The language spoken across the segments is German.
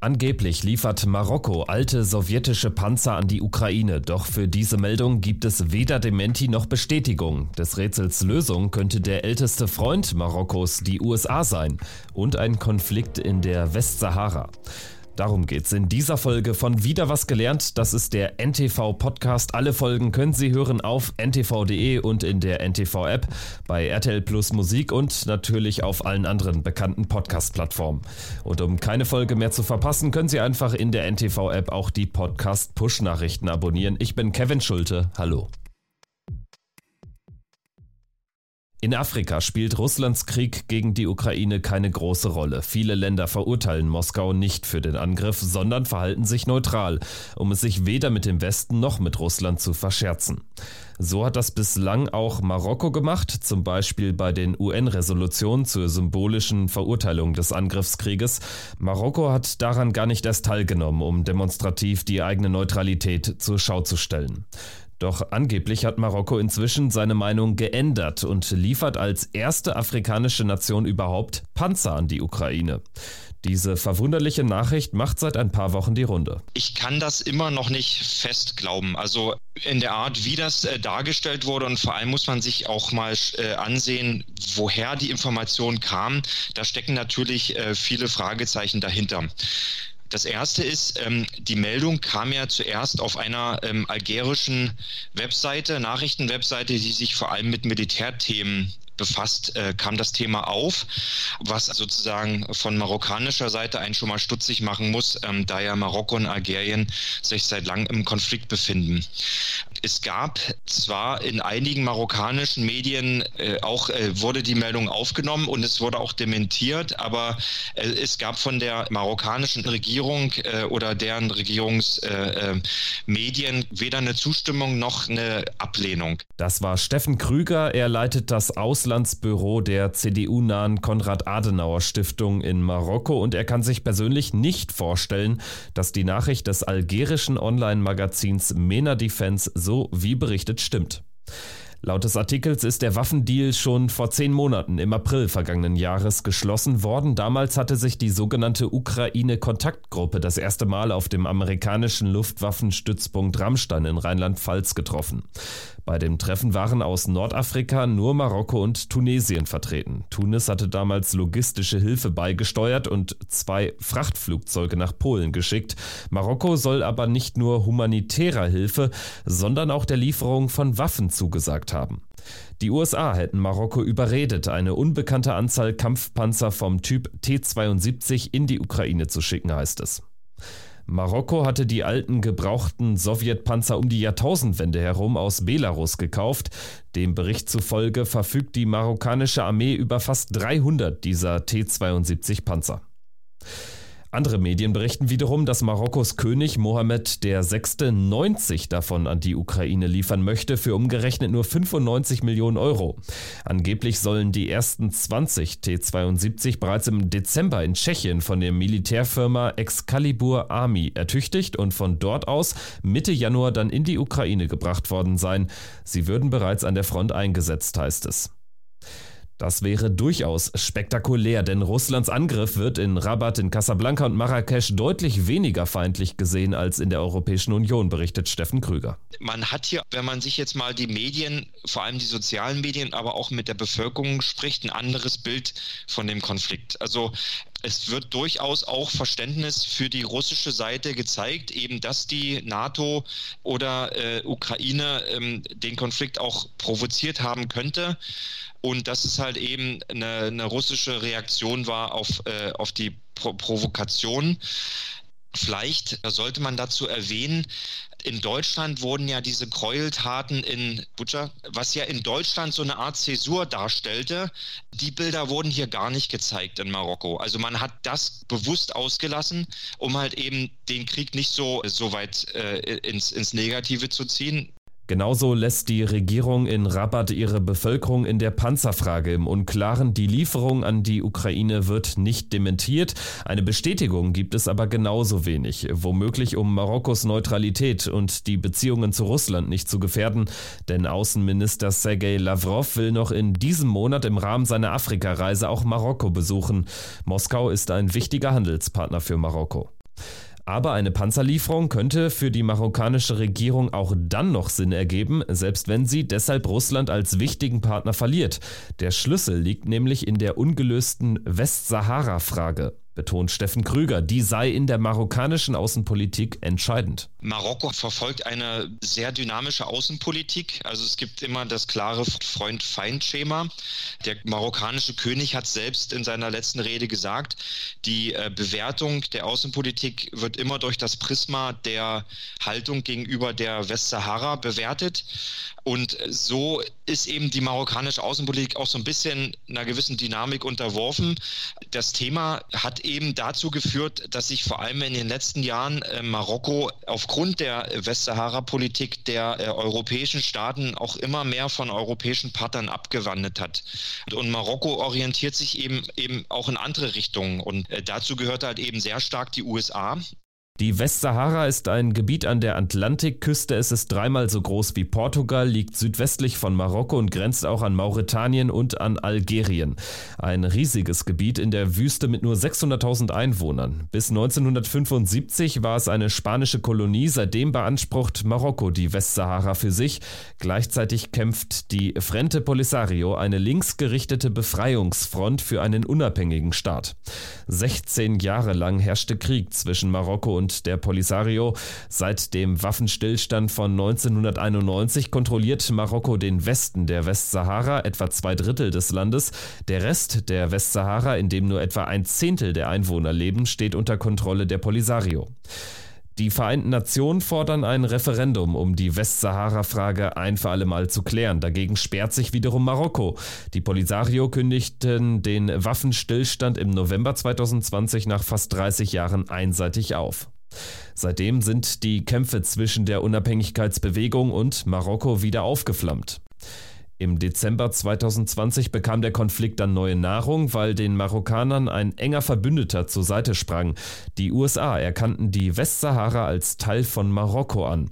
Angeblich liefert Marokko alte sowjetische Panzer an die Ukraine, doch für diese Meldung gibt es weder Dementi noch Bestätigung. Des Rätsels Lösung könnte der älteste Freund Marokkos die USA sein und ein Konflikt in der Westsahara. Darum geht's in dieser Folge von Wieder was gelernt. Das ist der NTV Podcast. Alle Folgen können Sie hören auf ntv.de und in der NTV App, bei RTL Plus Musik und natürlich auf allen anderen bekannten Podcast Plattformen. Und um keine Folge mehr zu verpassen, können Sie einfach in der NTV App auch die Podcast Push Nachrichten abonnieren. Ich bin Kevin Schulte. Hallo. In Afrika spielt Russlands Krieg gegen die Ukraine keine große Rolle. Viele Länder verurteilen Moskau nicht für den Angriff, sondern verhalten sich neutral, um es sich weder mit dem Westen noch mit Russland zu verscherzen. So hat das bislang auch Marokko gemacht, zum Beispiel bei den UN-Resolutionen zur symbolischen Verurteilung des Angriffskrieges. Marokko hat daran gar nicht erst teilgenommen, um demonstrativ die eigene Neutralität zur Schau zu stellen. Doch angeblich hat Marokko inzwischen seine Meinung geändert und liefert als erste afrikanische Nation überhaupt Panzer an die Ukraine. Diese verwunderliche Nachricht macht seit ein paar Wochen die Runde. Ich kann das immer noch nicht fest glauben. Also in der Art, wie das äh, dargestellt wurde und vor allem muss man sich auch mal äh, ansehen, woher die Information kam. Da stecken natürlich äh, viele Fragezeichen dahinter. Das erste ist, ähm, die Meldung kam ja zuerst auf einer ähm, algerischen Webseite, Nachrichtenwebseite, die sich vor allem mit Militärthemen befasst, äh, kam das Thema auf, was sozusagen von marokkanischer Seite einen schon mal stutzig machen muss, ähm, da ja Marokko und Algerien sich seit langem im Konflikt befinden. Es gab zwar in einigen marokkanischen Medien äh, auch äh, wurde die Meldung aufgenommen und es wurde auch dementiert, aber äh, es gab von der marokkanischen Regierung äh, oder deren Regierungsmedien äh, weder eine Zustimmung noch eine Ablehnung. Das war Steffen Krüger. Er leitet das Ausland Auslandsbüro der CDU-nahen Konrad-Adenauer-Stiftung in Marokko und er kann sich persönlich nicht vorstellen, dass die Nachricht des algerischen Online-Magazins Mena Defense so wie berichtet stimmt. Laut des Artikels ist der Waffendeal schon vor zehn Monaten im April vergangenen Jahres geschlossen worden. Damals hatte sich die sogenannte Ukraine-Kontaktgruppe das erste Mal auf dem amerikanischen Luftwaffenstützpunkt Rammstein in Rheinland-Pfalz getroffen. Bei dem Treffen waren aus Nordafrika nur Marokko und Tunesien vertreten. Tunis hatte damals logistische Hilfe beigesteuert und zwei Frachtflugzeuge nach Polen geschickt. Marokko soll aber nicht nur humanitärer Hilfe, sondern auch der Lieferung von Waffen zugesagt haben. Die USA hätten Marokko überredet, eine unbekannte Anzahl Kampfpanzer vom Typ T-72 in die Ukraine zu schicken, heißt es. Marokko hatte die alten gebrauchten Sowjetpanzer um die Jahrtausendwende herum aus Belarus gekauft. Dem Bericht zufolge verfügt die marokkanische Armee über fast 300 dieser T-72 Panzer. Andere Medien berichten wiederum, dass Marokkos König Mohammed VI. 90 davon an die Ukraine liefern möchte, für umgerechnet nur 95 Millionen Euro. Angeblich sollen die ersten 20 T-72 bereits im Dezember in Tschechien von der Militärfirma Excalibur Army ertüchtigt und von dort aus Mitte Januar dann in die Ukraine gebracht worden sein. Sie würden bereits an der Front eingesetzt, heißt es. Das wäre durchaus spektakulär, denn Russlands Angriff wird in Rabat, in Casablanca und Marrakesch deutlich weniger feindlich gesehen als in der Europäischen Union, berichtet Steffen Krüger. Man hat hier, wenn man sich jetzt mal die Medien, vor allem die sozialen Medien, aber auch mit der Bevölkerung spricht, ein anderes Bild von dem Konflikt. Also es wird durchaus auch Verständnis für die russische Seite gezeigt, eben dass die NATO oder äh, Ukraine ähm, den Konflikt auch provoziert haben könnte und dass es halt eben eine, eine russische Reaktion war auf, äh, auf die Pro Provokation. Vielleicht sollte man dazu erwähnen, in Deutschland wurden ja diese Gräueltaten in Butcher, was ja in Deutschland so eine Art Zäsur darstellte, die Bilder wurden hier gar nicht gezeigt in Marokko. Also man hat das bewusst ausgelassen, um halt eben den Krieg nicht so, so weit äh, ins, ins Negative zu ziehen. Genauso lässt die Regierung in Rabat ihre Bevölkerung in der Panzerfrage im Unklaren. Die Lieferung an die Ukraine wird nicht dementiert. Eine Bestätigung gibt es aber genauso wenig. Womöglich um Marokkos Neutralität und die Beziehungen zu Russland nicht zu gefährden. Denn Außenminister Sergei Lavrov will noch in diesem Monat im Rahmen seiner Afrikareise auch Marokko besuchen. Moskau ist ein wichtiger Handelspartner für Marokko. Aber eine Panzerlieferung könnte für die marokkanische Regierung auch dann noch Sinn ergeben, selbst wenn sie deshalb Russland als wichtigen Partner verliert. Der Schlüssel liegt nämlich in der ungelösten Westsahara-Frage betont Steffen Krüger. Die sei in der marokkanischen Außenpolitik entscheidend. Marokko verfolgt eine sehr dynamische Außenpolitik. Also es gibt immer das klare Freund-Feind-Schema. Der marokkanische König hat selbst in seiner letzten Rede gesagt, die äh, Bewertung der Außenpolitik wird immer durch das Prisma der Haltung gegenüber der Westsahara bewertet. Und so ist eben die marokkanische Außenpolitik auch so ein bisschen einer gewissen Dynamik unterworfen. Das Thema hat eben dazu geführt, dass sich vor allem in den letzten Jahren äh, Marokko aufgrund der Westsahara-Politik der äh, europäischen Staaten auch immer mehr von europäischen Partnern abgewandelt hat. Und Marokko orientiert sich eben eben auch in andere Richtungen. Und äh, dazu gehört halt eben sehr stark die USA. Die Westsahara ist ein Gebiet an der Atlantikküste. Es ist dreimal so groß wie Portugal, liegt südwestlich von Marokko und grenzt auch an Mauretanien und an Algerien. Ein riesiges Gebiet in der Wüste mit nur 600.000 Einwohnern. Bis 1975 war es eine spanische Kolonie. Seitdem beansprucht Marokko die Westsahara für sich. Gleichzeitig kämpft die Frente Polisario, eine linksgerichtete Befreiungsfront für einen unabhängigen Staat. 16 Jahre lang herrschte Krieg zwischen Marokko und und der Polisario. Seit dem Waffenstillstand von 1991 kontrolliert Marokko den Westen der Westsahara, etwa zwei Drittel des Landes. Der Rest der Westsahara, in dem nur etwa ein Zehntel der Einwohner leben, steht unter Kontrolle der Polisario. Die Vereinten Nationen fordern ein Referendum, um die Westsahara-Frage ein für alle Mal zu klären. Dagegen sperrt sich wiederum Marokko. Die Polisario kündigten den Waffenstillstand im November 2020 nach fast 30 Jahren einseitig auf. Seitdem sind die Kämpfe zwischen der Unabhängigkeitsbewegung und Marokko wieder aufgeflammt. Im Dezember 2020 bekam der Konflikt dann neue Nahrung, weil den Marokkanern ein enger Verbündeter zur Seite sprang. Die USA erkannten die Westsahara als Teil von Marokko an.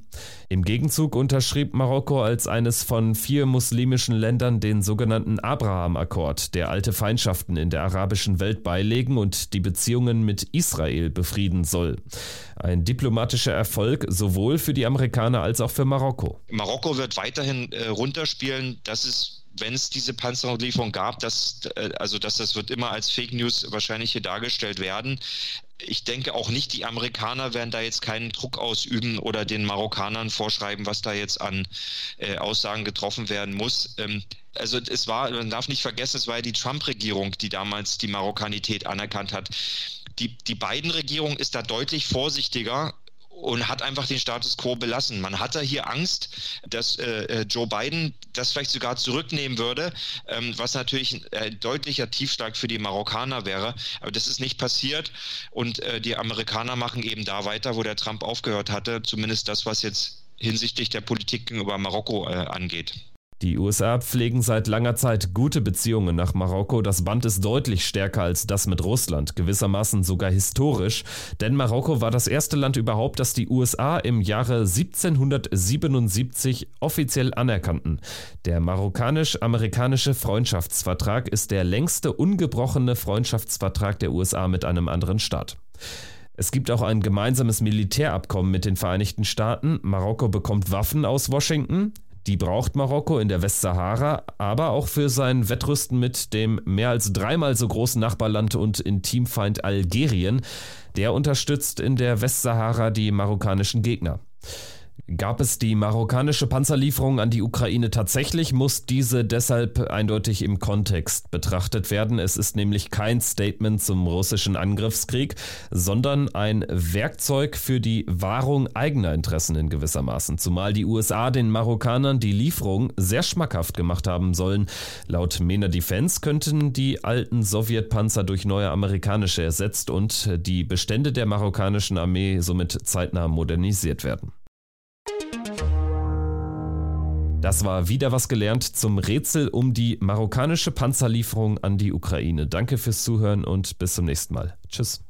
Im Gegenzug unterschrieb Marokko als eines von vier muslimischen Ländern den sogenannten Abraham-Akkord, der alte Feindschaften in der arabischen Welt beilegen und die Beziehungen mit Israel befrieden soll. Ein diplomatischer Erfolg sowohl für die Amerikaner als auch für Marokko. Marokko wird weiterhin äh, runterspielen, dass es wenn es diese Panzerlieferung gab, dass, äh, also dass das wird immer als Fake News wahrscheinlich hier dargestellt werden. Ich denke auch nicht, die Amerikaner werden da jetzt keinen Druck ausüben oder den Marokkanern vorschreiben, was da jetzt an äh, Aussagen getroffen werden muss. Ähm, also es war, man darf nicht vergessen, es war ja die Trump-Regierung, die damals die Marokkanität anerkannt hat. Die, die Biden-Regierung ist da deutlich vorsichtiger und hat einfach den Status quo belassen. Man hatte hier Angst, dass äh, äh, Joe Biden das vielleicht sogar zurücknehmen würde, ähm, was natürlich ein deutlicher Tiefschlag für die Marokkaner wäre. Aber das ist nicht passiert und äh, die Amerikaner machen eben da weiter, wo der Trump aufgehört hatte, zumindest das, was jetzt hinsichtlich der Politik gegenüber Marokko äh, angeht. Die USA pflegen seit langer Zeit gute Beziehungen nach Marokko. Das Band ist deutlich stärker als das mit Russland, gewissermaßen sogar historisch, denn Marokko war das erste Land überhaupt, das die USA im Jahre 1777 offiziell anerkannten. Der marokkanisch-amerikanische Freundschaftsvertrag ist der längste ungebrochene Freundschaftsvertrag der USA mit einem anderen Staat. Es gibt auch ein gemeinsames Militärabkommen mit den Vereinigten Staaten. Marokko bekommt Waffen aus Washington. Die braucht Marokko in der Westsahara, aber auch für sein Wettrüsten mit dem mehr als dreimal so großen Nachbarland und Intimfeind Algerien. Der unterstützt in der Westsahara die marokkanischen Gegner. Gab es die marokkanische Panzerlieferung an die Ukraine tatsächlich, muss diese deshalb eindeutig im Kontext betrachtet werden. Es ist nämlich kein Statement zum russischen Angriffskrieg, sondern ein Werkzeug für die Wahrung eigener Interessen in gewissermaßen, zumal die USA den Marokkanern die Lieferung sehr schmackhaft gemacht haben sollen. Laut MENA Defense könnten die alten Sowjetpanzer durch neue amerikanische ersetzt und die Bestände der marokkanischen Armee somit zeitnah modernisiert werden. Das war wieder was gelernt zum Rätsel um die marokkanische Panzerlieferung an die Ukraine. Danke fürs Zuhören und bis zum nächsten Mal. Tschüss.